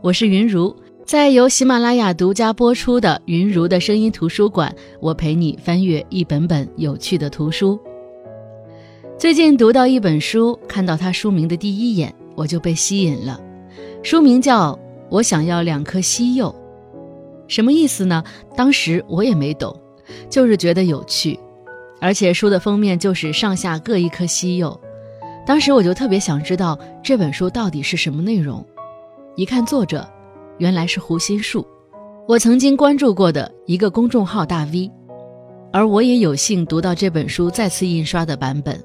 我是云如，在由喜马拉雅独家播出的《云如的声音图书馆》，我陪你翻阅一本本有趣的图书。最近读到一本书，看到它书名的第一眼，我就被吸引了。书名叫《我想要两颗西柚》，什么意思呢？当时我也没懂，就是觉得有趣，而且书的封面就是上下各一颗西柚。当时我就特别想知道这本书到底是什么内容。一看作者，原来是胡心树，我曾经关注过的一个公众号大 V，而我也有幸读到这本书再次印刷的版本。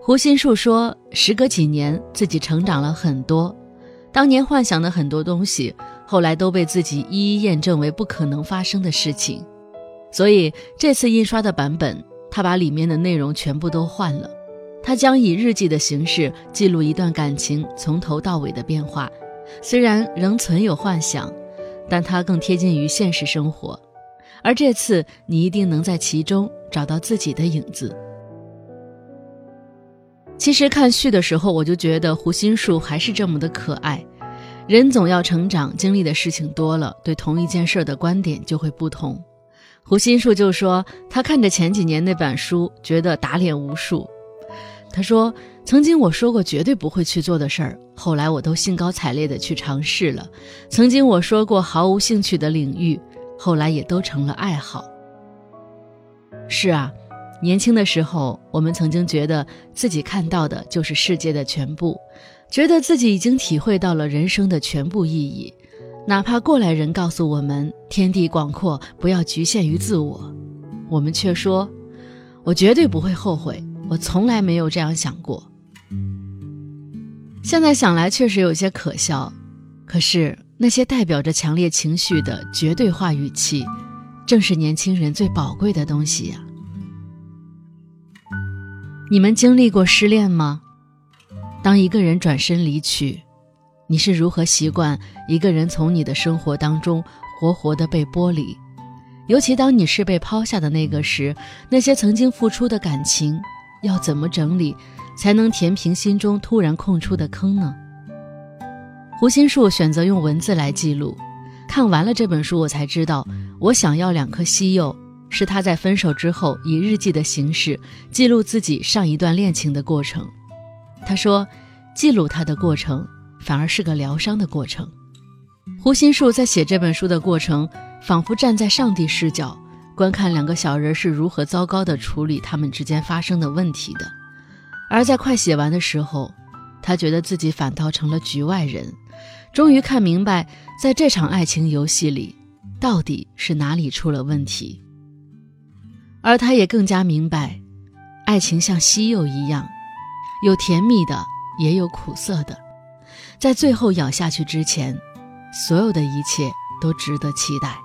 胡心树说，时隔几年，自己成长了很多，当年幻想的很多东西，后来都被自己一一验证为不可能发生的事情。所以这次印刷的版本，他把里面的内容全部都换了。他将以日记的形式记录一段感情从头到尾的变化，虽然仍存有幻想，但它更贴近于现实生活。而这次你一定能在其中找到自己的影子。其实看序的时候，我就觉得胡心树还是这么的可爱。人总要成长，经历的事情多了，对同一件事的观点就会不同。胡心树就说，他看着前几年那本书，觉得打脸无数。他说：“曾经我说过绝对不会去做的事儿，后来我都兴高采烈地去尝试了；曾经我说过毫无兴趣的领域，后来也都成了爱好。”是啊，年轻的时候，我们曾经觉得自己看到的就是世界的全部，觉得自己已经体会到了人生的全部意义，哪怕过来人告诉我们天地广阔，不要局限于自我，我们却说：“我绝对不会后悔。”我从来没有这样想过，现在想来确实有些可笑。可是那些代表着强烈情绪的绝对化语气，正是年轻人最宝贵的东西呀。你们经历过失恋吗？当一个人转身离去，你是如何习惯一个人从你的生活当中活活的被剥离？尤其当你是被抛下的那个时，那些曾经付出的感情。要怎么整理，才能填平心中突然空出的坑呢？胡心树选择用文字来记录。看完了这本书，我才知道，我想要两颗西柚，是他在分手之后以日记的形式记录自己上一段恋情的过程。他说，记录他的过程反而是个疗伤的过程。胡心树在写这本书的过程，仿佛站在上帝视角。观看两个小人是如何糟糕地处理他们之间发生的问题的，而在快写完的时候，他觉得自己反倒成了局外人，终于看明白，在这场爱情游戏里，到底是哪里出了问题。而他也更加明白，爱情像西柚一样，有甜蜜的，也有苦涩的，在最后咬下去之前，所有的一切都值得期待。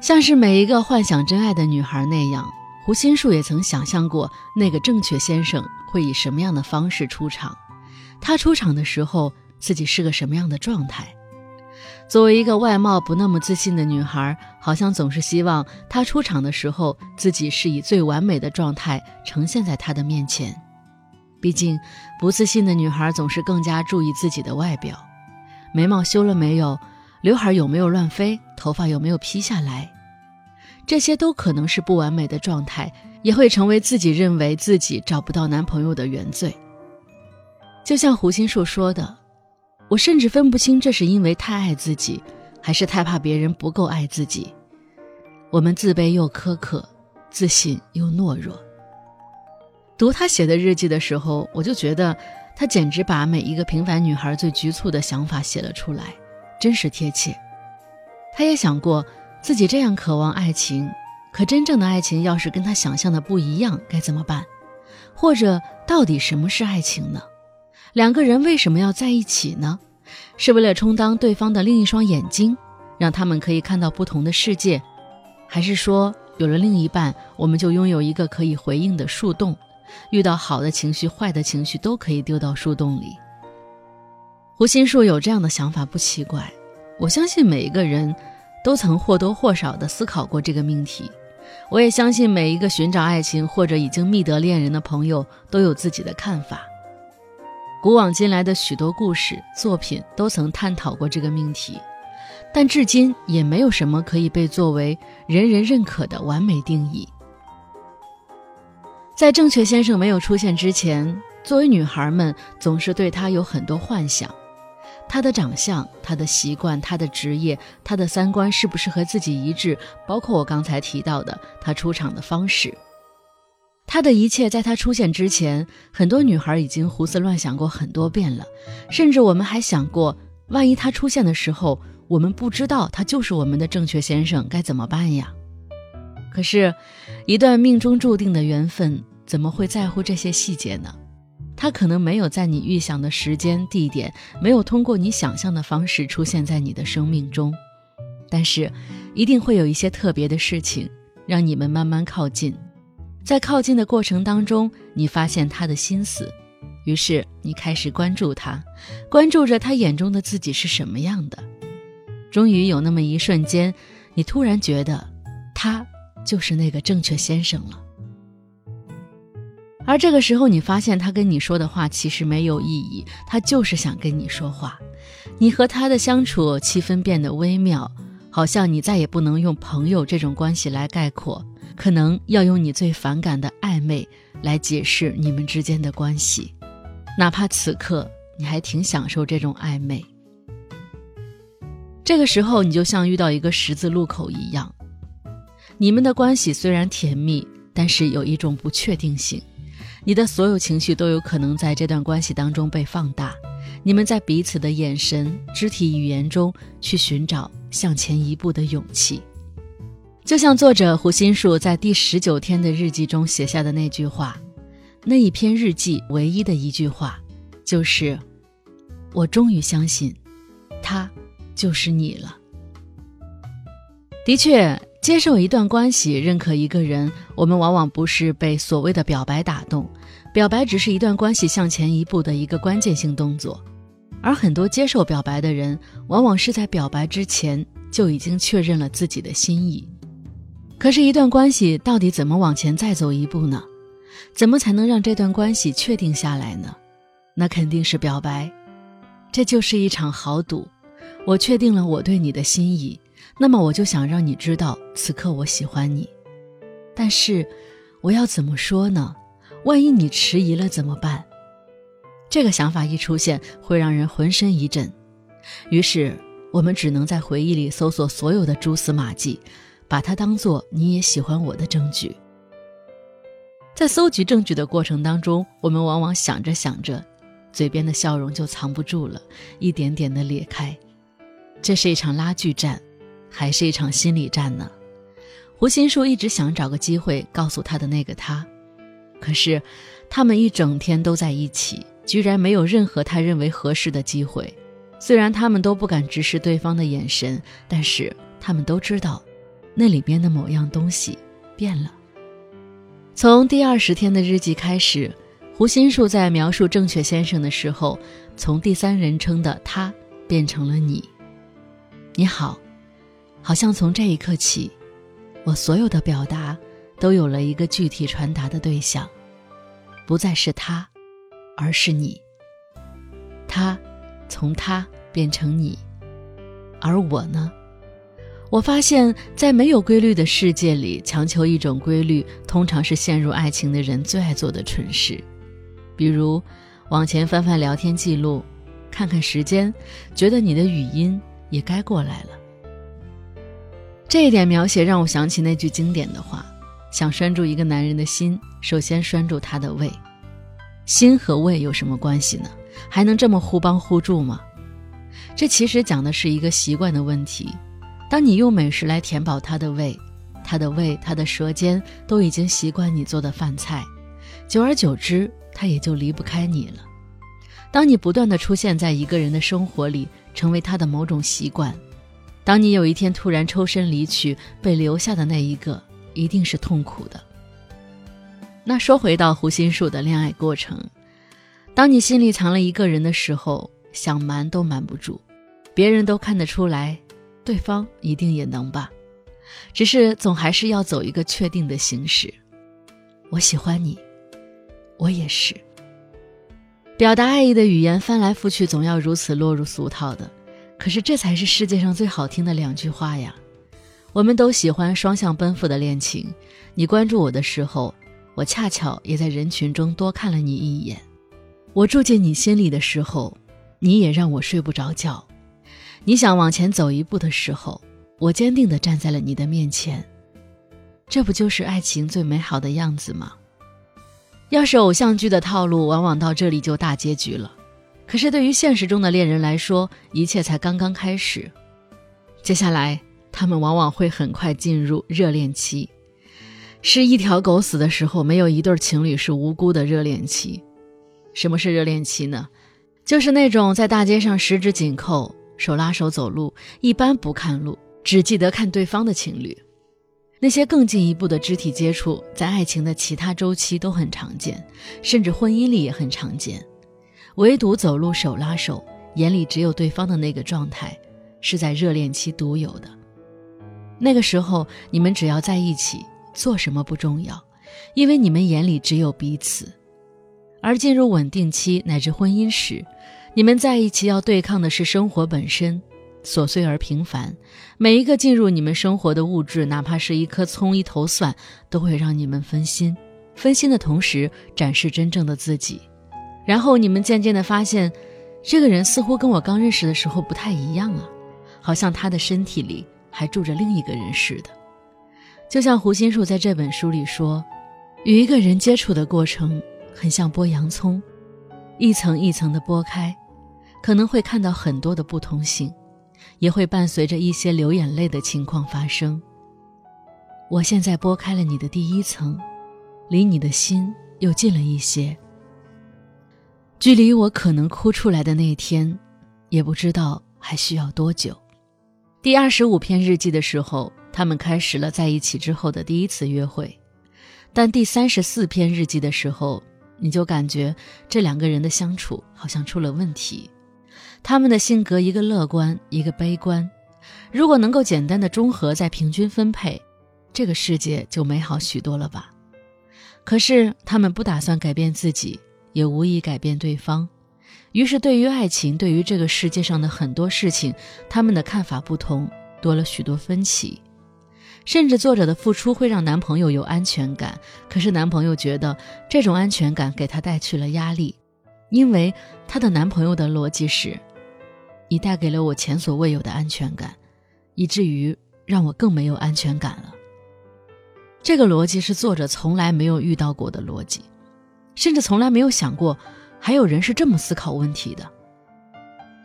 像是每一个幻想真爱的女孩那样，胡心树也曾想象过那个正确先生会以什么样的方式出场。他出场的时候，自己是个什么样的状态？作为一个外貌不那么自信的女孩，好像总是希望他出场的时候，自己是以最完美的状态呈现在他的面前。毕竟，不自信的女孩总是更加注意自己的外表，眉毛修了没有？刘海有没有乱飞？头发有没有披下来？这些都可能是不完美的状态，也会成为自己认为自己找不到男朋友的原罪。就像胡心树说的：“我甚至分不清这是因为太爱自己，还是太怕别人不够爱自己。我们自卑又苛刻，自信又懦弱。”读他写的日记的时候，我就觉得他简直把每一个平凡女孩最局促的想法写了出来。真实贴切，他也想过自己这样渴望爱情，可真正的爱情要是跟他想象的不一样，该怎么办？或者，到底什么是爱情呢？两个人为什么要在一起呢？是为了充当对方的另一双眼睛，让他们可以看到不同的世界，还是说有了另一半，我们就拥有一个可以回应的树洞，遇到好的情绪、坏的情绪都可以丢到树洞里？胡心树有这样的想法不奇怪，我相信每一个人都曾或多或少地思考过这个命题。我也相信每一个寻找爱情或者已经觅得恋人的朋友都有自己的看法。古往今来的许多故事作品都曾探讨过这个命题，但至今也没有什么可以被作为人人认可的完美定义。在正确先生没有出现之前，作为女孩们总是对他有很多幻想：他的长相、他的习惯、他的职业、他的三观是不是和自己一致？包括我刚才提到的他出场的方式。他的一切在他出现之前，很多女孩已经胡思乱想过很多遍了，甚至我们还想过，万一他出现的时候，我们不知道他就是我们的正确先生，该怎么办呀？可是，一段命中注定的缘分，怎么会在乎这些细节呢？他可能没有在你预想的时间、地点，没有通过你想象的方式出现在你的生命中，但是，一定会有一些特别的事情，让你们慢慢靠近。在靠近的过程当中，你发现他的心思，于是你开始关注他，关注着他眼中的自己是什么样的。终于有那么一瞬间，你突然觉得，他就是那个正确先生了。而这个时候，你发现他跟你说的话其实没有意义，他就是想跟你说话。你和他的相处气氛变得微妙，好像你再也不能用朋友这种关系来概括。可能要用你最反感的暧昧来解释你们之间的关系，哪怕此刻你还挺享受这种暧昧。这个时候，你就像遇到一个十字路口一样，你们的关系虽然甜蜜，但是有一种不确定性，你的所有情绪都有可能在这段关系当中被放大。你们在彼此的眼神、肢体语言中去寻找向前一步的勇气。就像作者胡心树在第十九天的日记中写下的那句话，那一篇日记唯一的一句话，就是“我终于相信，他就是你了。”的确，接受一段关系，认可一个人，我们往往不是被所谓的表白打动，表白只是一段关系向前一步的一个关键性动作，而很多接受表白的人，往往是在表白之前就已经确认了自己的心意。可是，一段关系到底怎么往前再走一步呢？怎么才能让这段关系确定下来呢？那肯定是表白，这就是一场豪赌。我确定了我对你的心意，那么我就想让你知道，此刻我喜欢你。但是，我要怎么说呢？万一你迟疑了怎么办？这个想法一出现，会让人浑身一震。于是，我们只能在回忆里搜索所有的蛛丝马迹。把它当做你也喜欢我的证据。在搜集证据的过程当中，我们往往想着想着，嘴边的笑容就藏不住了，一点点的裂开。这是一场拉锯战，还是一场心理战呢？胡心树一直想找个机会告诉他的那个他，可是他们一整天都在一起，居然没有任何他认为合适的机会。虽然他们都不敢直视对方的眼神，但是他们都知道。那里边的某样东西变了。从第二十天的日记开始，胡心树在描述正确先生的时候，从第三人称的他变成了你。你好，好像从这一刻起，我所有的表达都有了一个具体传达的对象，不再是他，而是你。他从他变成你，而我呢？我发现，在没有规律的世界里，强求一种规律，通常是陷入爱情的人最爱做的蠢事。比如，往前翻翻聊天记录，看看时间，觉得你的语音也该过来了。这一点描写让我想起那句经典的话：想拴住一个男人的心，首先拴住他的胃。心和胃有什么关系呢？还能这么互帮互助吗？这其实讲的是一个习惯的问题。当你用美食来填饱他的胃，他的胃、他的舌尖都已经习惯你做的饭菜，久而久之，他也就离不开你了。当你不断的出现在一个人的生活里，成为他的某种习惯，当你有一天突然抽身离去，被留下的那一个，一定是痛苦的。那说回到胡心树的恋爱过程，当你心里藏了一个人的时候，想瞒都瞒不住，别人都看得出来。对方一定也能吧，只是总还是要走一个确定的形式。我喜欢你，我也是。表达爱意的语言翻来覆去，总要如此落入俗套的。可是这才是世界上最好听的两句话呀！我们都喜欢双向奔赴的恋情。你关注我的时候，我恰巧也在人群中多看了你一眼；我住进你心里的时候，你也让我睡不着觉。你想往前走一步的时候，我坚定地站在了你的面前。这不就是爱情最美好的样子吗？要是偶像剧的套路，往往到这里就大结局了。可是对于现实中的恋人来说，一切才刚刚开始。接下来，他们往往会很快进入热恋期。是一条狗死的时候，没有一对情侣是无辜的热恋期。什么是热恋期呢？就是那种在大街上十指紧扣、手拉手走路，一般不看路，只记得看对方的情侣。那些更进一步的肢体接触，在爱情的其他周期都很常见，甚至婚姻里也很常见。唯独走路手拉手，眼里只有对方的那个状态，是在热恋期独有的。那个时候，你们只要在一起，做什么不重要，因为你们眼里只有彼此。而进入稳定期乃至婚姻时，你们在一起要对抗的是生活本身。琐碎而平凡，每一个进入你们生活的物质，哪怕是一颗葱、一头蒜，都会让你们分心。分心的同时，展示真正的自己。然后你们渐渐地发现，这个人似乎跟我刚认识的时候不太一样啊，好像他的身体里还住着另一个人似的。就像胡心树在这本书里说，与一个人接触的过程，很像剥洋葱，一层一层的剥开，可能会看到很多的不同性。也会伴随着一些流眼泪的情况发生。我现在拨开了你的第一层，离你的心又近了一些。距离我可能哭出来的那一天，也不知道还需要多久。第二十五篇日记的时候，他们开始了在一起之后的第一次约会，但第三十四篇日记的时候，你就感觉这两个人的相处好像出了问题。他们的性格，一个乐观，一个悲观。如果能够简单的中和，再平均分配，这个世界就美好许多了吧？可是他们不打算改变自己，也无意改变对方。于是，对于爱情，对于这个世界上的很多事情，他们的看法不同，多了许多分歧。甚至作者的付出会让男朋友有安全感，可是男朋友觉得这种安全感给他带去了压力，因为他的男朋友的逻辑是。你带给了我前所未有的安全感，以至于让我更没有安全感了。这个逻辑是作者从来没有遇到过的逻辑，甚至从来没有想过还有人是这么思考问题的。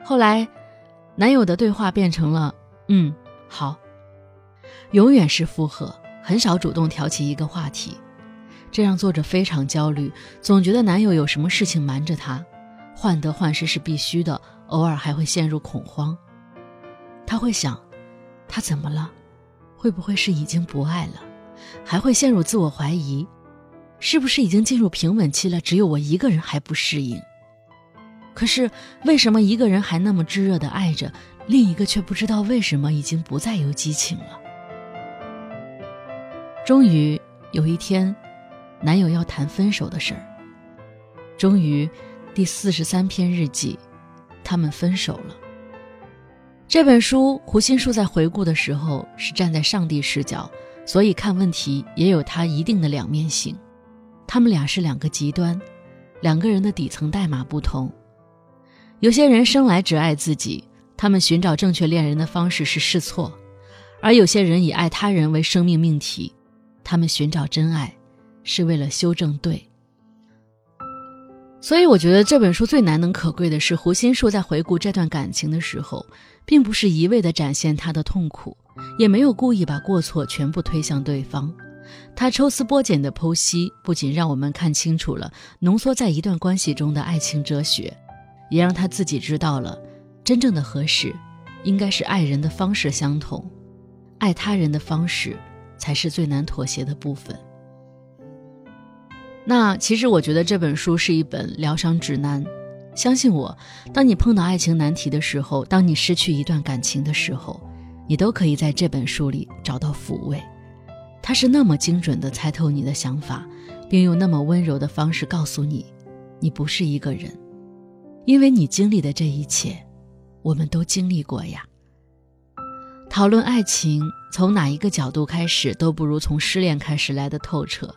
后来，男友的对话变成了“嗯，好”，永远是附和，很少主动挑起一个话题，这让作者非常焦虑，总觉得男友有什么事情瞒着他，患得患失是必须的。偶尔还会陷入恐慌，他会想，他怎么了？会不会是已经不爱了？还会陷入自我怀疑，是不是已经进入平稳期了？只有我一个人还不适应。可是为什么一个人还那么炙热的爱着，另一个却不知道为什么已经不再有激情了？终于有一天，男友要谈分手的事儿。终于，第四十三篇日记。他们分手了。这本书，胡心树在回顾的时候是站在上帝视角，所以看问题也有它一定的两面性。他们俩是两个极端，两个人的底层代码不同。有些人生来只爱自己，他们寻找正确恋人的方式是试错；而有些人以爱他人为生命命题，他们寻找真爱是为了修正对。所以我觉得这本书最难能可贵的是，胡心树在回顾这段感情的时候，并不是一味地展现他的痛苦，也没有故意把过错全部推向对方。他抽丝剥茧的剖析，不仅让我们看清楚了浓缩在一段关系中的爱情哲学，也让他自己知道了，真正的合适，应该是爱人的方式相同，爱他人的方式，才是最难妥协的部分。那其实我觉得这本书是一本疗伤指南，相信我，当你碰到爱情难题的时候，当你失去一段感情的时候，你都可以在这本书里找到抚慰。他是那么精准地猜透你的想法，并用那么温柔的方式告诉你，你不是一个人，因为你经历的这一切，我们都经历过呀。讨论爱情，从哪一个角度开始，都不如从失恋开始来的透彻。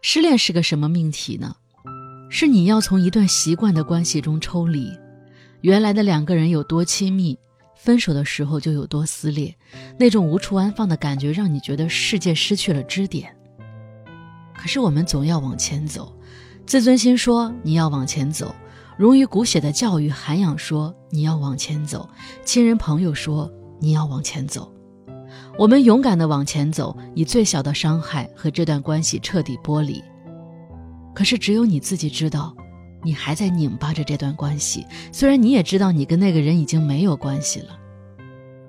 失恋是个什么命题呢？是你要从一段习惯的关系中抽离，原来的两个人有多亲密，分手的时候就有多撕裂，那种无处安放的感觉，让你觉得世界失去了支点。可是我们总要往前走，自尊心说你要往前走，融于骨血的教育涵养说你要往前走，亲人朋友说你要往前走，我们勇敢的往前走，以最小的伤害和这段关系彻底剥离。可是只有你自己知道，你还在拧巴着这段关系，虽然你也知道你跟那个人已经没有关系了，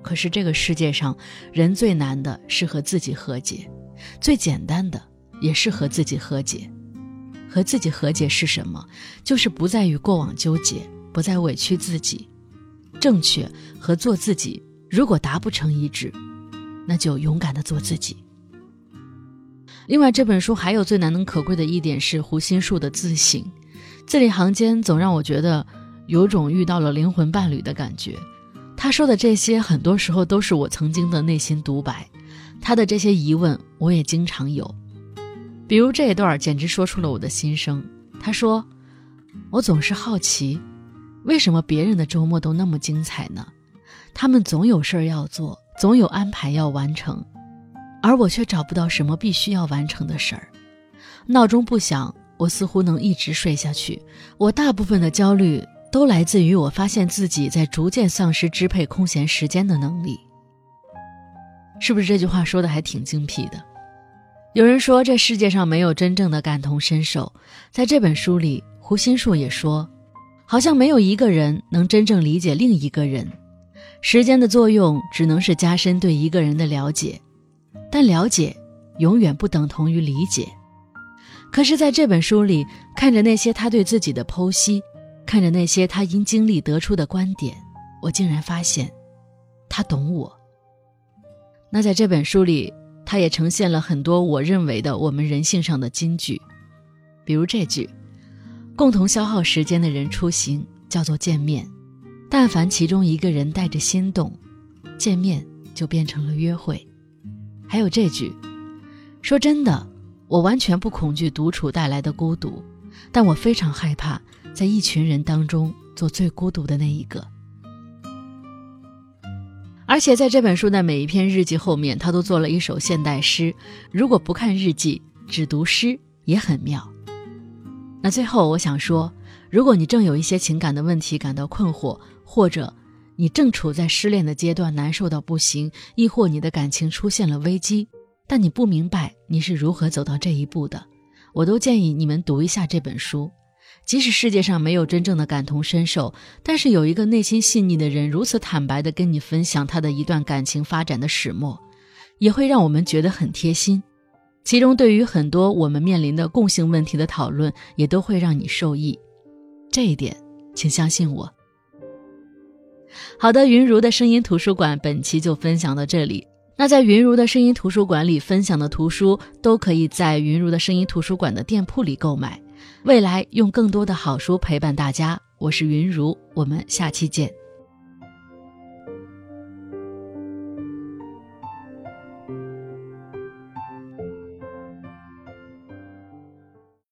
可是这个世界上人最难的是和自己和解，最简单的。也是和自己和解，和自己和解是什么？就是不再与过往纠结，不再委屈自己。正确和做自己，如果达不成一致，那就勇敢的做自己。另外，这本书还有最难能可贵的一点是胡心树的自省，字里行间总让我觉得有种遇到了灵魂伴侣的感觉。他说的这些，很多时候都是我曾经的内心独白。他的这些疑问，我也经常有。比如这一段简直说出了我的心声。他说：“我总是好奇，为什么别人的周末都那么精彩呢？他们总有事儿要做，总有安排要完成，而我却找不到什么必须要完成的事儿。闹钟不响，我似乎能一直睡下去。我大部分的焦虑都来自于我发现自己在逐渐丧失支配空闲时间的能力。是不是这句话说的还挺精辟的？”有人说，这世界上没有真正的感同身受。在这本书里，胡心树也说，好像没有一个人能真正理解另一个人。时间的作用只能是加深对一个人的了解，但了解永远不等同于理解。可是，在这本书里，看着那些他对自己的剖析，看着那些他因经历得出的观点，我竟然发现，他懂我。那在这本书里。他也呈现了很多我认为的我们人性上的金句，比如这句：“共同消耗时间的人出行叫做见面，但凡其中一个人带着心动，见面就变成了约会。”还有这句：“说真的，我完全不恐惧独处带来的孤独，但我非常害怕在一群人当中做最孤独的那一个。”而且在这本书的每一篇日记后面，他都做了一首现代诗。如果不看日记，只读诗也很妙。那最后我想说，如果你正有一些情感的问题感到困惑，或者你正处在失恋的阶段，难受到不行，亦或你的感情出现了危机，但你不明白你是如何走到这一步的，我都建议你们读一下这本书。即使世界上没有真正的感同身受，但是有一个内心细腻的人如此坦白地跟你分享他的一段感情发展的始末，也会让我们觉得很贴心。其中对于很多我们面临的共性问题的讨论，也都会让你受益。这一点，请相信我。好的，云如的声音图书馆本期就分享到这里。那在云如的声音图书馆里分享的图书，都可以在云如的声音图书馆的店铺里购买。未来用更多的好书陪伴大家，我是云如，我们下期见。